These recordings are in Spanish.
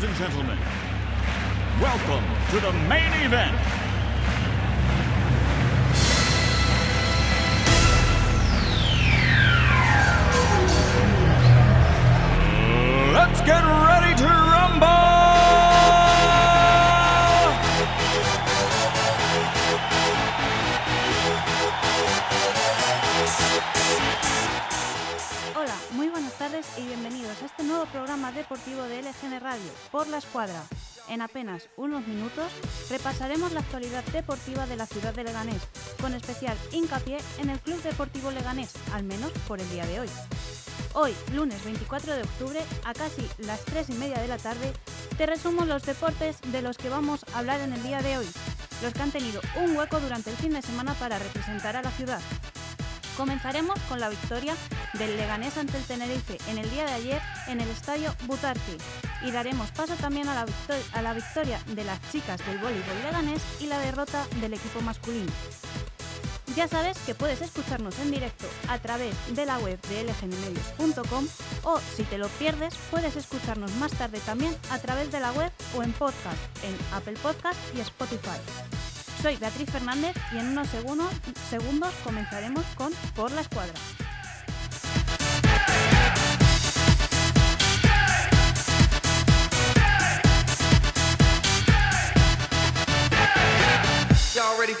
Ladies and gentlemen, welcome to the main event. Programa deportivo de LGN Radio, por la escuadra. En apenas unos minutos repasaremos la actualidad deportiva de la ciudad de Leganés, con especial hincapié en el Club Deportivo Leganés, al menos por el día de hoy. Hoy, lunes 24 de octubre, a casi las 3 y media de la tarde, te resumo los deportes de los que vamos a hablar en el día de hoy, los que han tenido un hueco durante el fin de semana para representar a la ciudad. Comenzaremos con la victoria del Leganés ante el Tenerife en el día de ayer en el estadio Butarque y daremos paso también a la, victoria de las chicas del voleibol leganés y la derrota del equipo masculino. Ya sabes que puedes escucharnos en directo a través de la web de lgnmedios.com o si te lo pierdes puedes escucharnos más tarde también a través de la web o en podcast en Apple Podcast y Spotify. Soy Beatriz Fernández y en unos segundos comenzaremos con Por la Escuadra.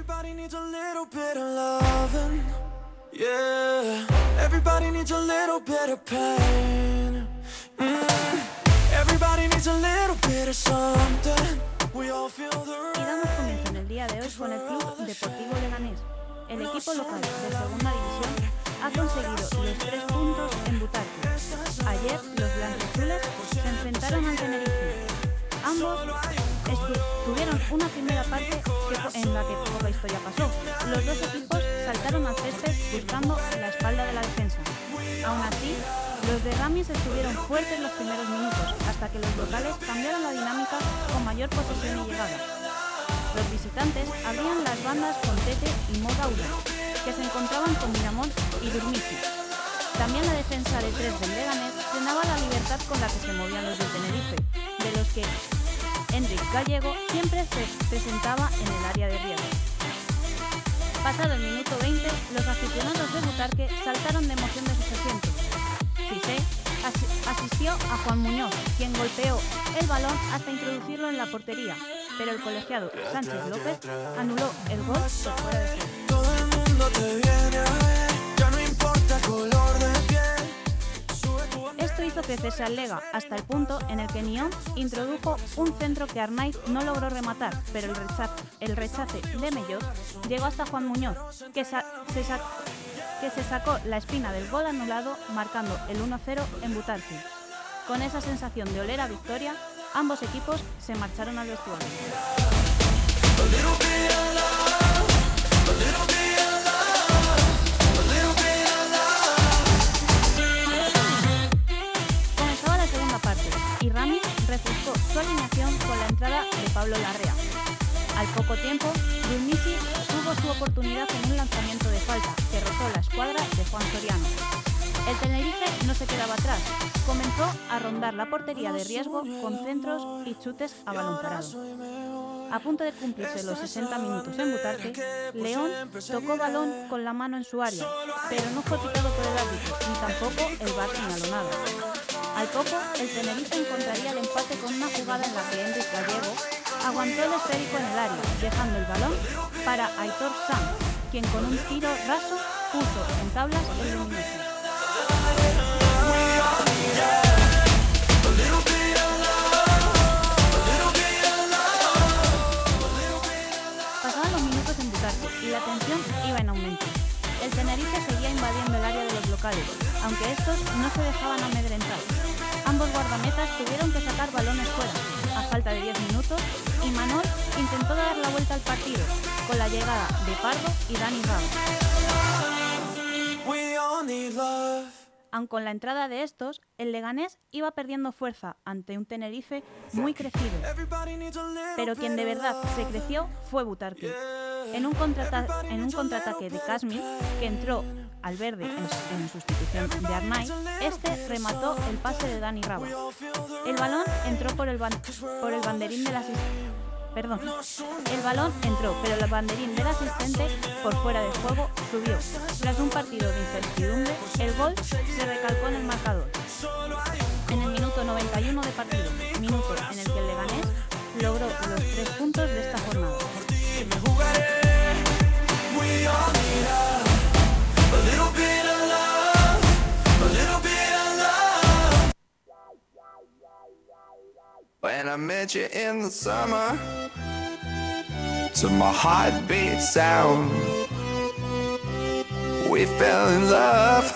Everybody needs a little bit of loving. Yeah. Everybody needs a little bit of pain. Mm. Everybody needs a little bit of something. We all feel the Y damos comienzo en el día de hoy con el Club Deportivo Leganés. El equipo local de segunda división ha conseguido los tres puntos en Butarque. Ayer los blanquiazules se enfrentaron al Tenerife. Ambos una primera parte en la que poca historia pasó. Los dos equipos saltaron al césped buscando la espalda de la defensa. Aún así, los de Ramis estuvieron fuertes los primeros minutos, hasta que los locales cambiaron la dinámica con mayor posesión y llegada. Los visitantes abrían las bandas con Tete y Mogaura, que se encontraban con Miramón y Durmisi. También la defensa de tres del Leganés frenaba la libertad con la que se movían los del Tenerife, de los que Enric Gallego siempre se presentaba en el área de riesgo. Pasado el minuto 20, los aficionados de Butarque saltaron de emoción de sus asientos. Cissé asi- asistió a Juan Muñoz, quien golpeó el balón hasta introducirlo en la portería, pero el colegiado Sánchez López anuló el gol por fuera de juego. Esto hizo crecerse al Lega hasta el punto en el que Nión introdujo un centro que Arnaiz no logró rematar, pero el rechace, el rechace de Mellot llegó hasta Juan Muñoz, que, se que se sacó la espina del gol anulado marcando el 1-0 en Butarque. Con esa sensación de oler a victoria, ambos equipos se marcharon al vestuario. Alineación con la entrada de Pablo Larrea. Al poco tiempo, Dulmisi tuvo su oportunidad en un lanzamiento de falta que rozó la escuadra de Juan Soriano. El Tenerife no se quedaba atrás, comenzó a rondar la portería de riesgo con centros y chutes a balón parado. A punto de cumplirse los 60 minutos en Butarque, León tocó balón con la mano en su área, pero no fue pitado por el árbitro, ni tampoco el VAR señaló nada. Al poco, el Tenerife encontraría el empate con una jugada en la que Enrique Gallego aguantó el esférico en el área, dejando el balón para Aitor Sanz, quien con un tiro raso puso en tablas el luminoso. Pasaban los minutos en Butarque y la tensión iba en aumento. El Tenerife seguía invadiendo el área de los locales, aunque estos no se dejaban amedrentar. Ambos guardametas tuvieron que sacar balones fuera, a falta de 10 minutos y Manol intentó dar la vuelta al partido con la llegada de Pardo y Dani love. Aun con la entrada de estos, el Leganés iba perdiendo fuerza ante un Tenerife muy crecido, pero quien de verdad se creció fue Butarque. En un, en un contraataque de Kashmir, que entró al verde en, en sustitución de Arnay, este remató el pase de Dani Raba. El balón entró por el, ban- por el banderín del asistente. Perdón, el balón entró, pero el banderín del asistente por fuera de juego subió. Tras un partido de incertidumbre, el gol se recalcó en el marcador. En el minuto 91 de partido, minuto en el que el Leganés logró los tres puntos de esta jornada. When I met you in the summer, to my heartbeat sound, we fell in love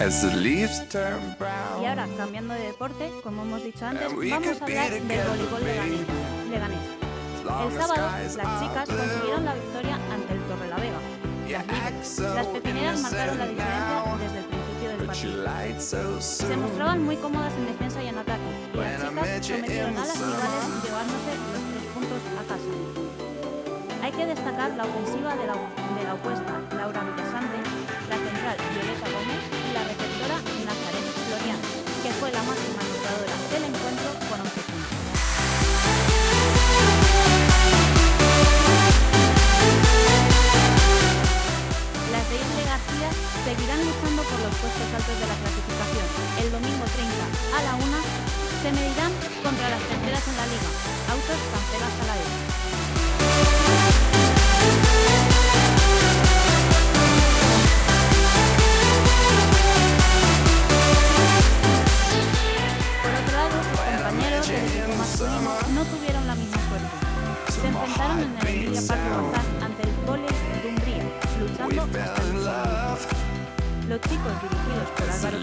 as the leaves turn brown. Y ahora, cambiando de deporte, como hemos dicho antes, vamos a hablar del voleibol baby. leganés. El sábado, las chicas consiguieron la victoria ante el Torrelavega. So Las pepineras marcaron la diferencia desde el Se mostraban muy cómodas en defensa y en ataque, y las chicas sometieron a las rivales llevándose los tres puntos a casa. Hay que destacar la ofensiva de la, de la opuesta Laura Villasante, la central Violeta Gómez y la receptora Nazaret Florian, que fue la máxima anotadora del encuentro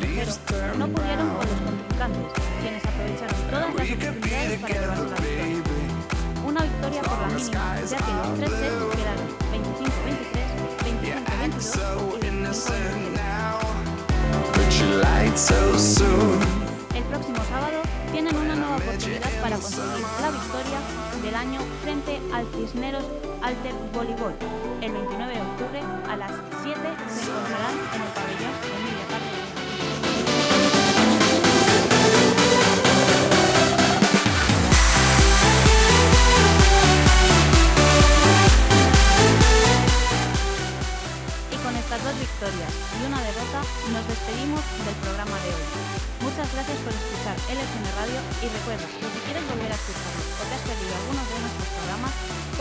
Tejero no pudieron con los contrincantes, quienes aprovecharon todas las oportunidades para llevarse la victoria. Una victoria por la mínima, ya que los tres sets quedaron 25-23, 25-22 y 25-23. But you lied so soon. El próximo sábado tienen una nueva oportunidad para conseguir la victoria del año frente al Cisneros Alter Voleibol. El 29 de octubre a las 7 se encontrarán en el pabellón Emilia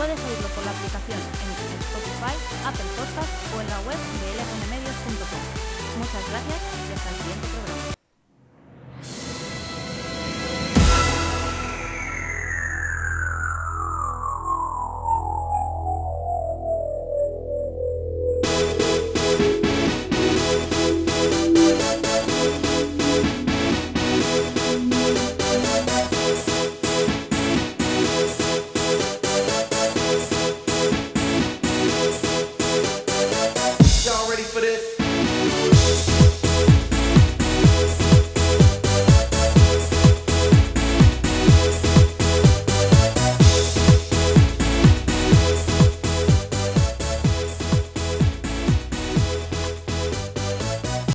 Puedes oírlo por la aplicación en Spotify, Apple Podcasts o en la web de lfnmedios.com. Muchas gracias y hasta el siguiente programa. for this.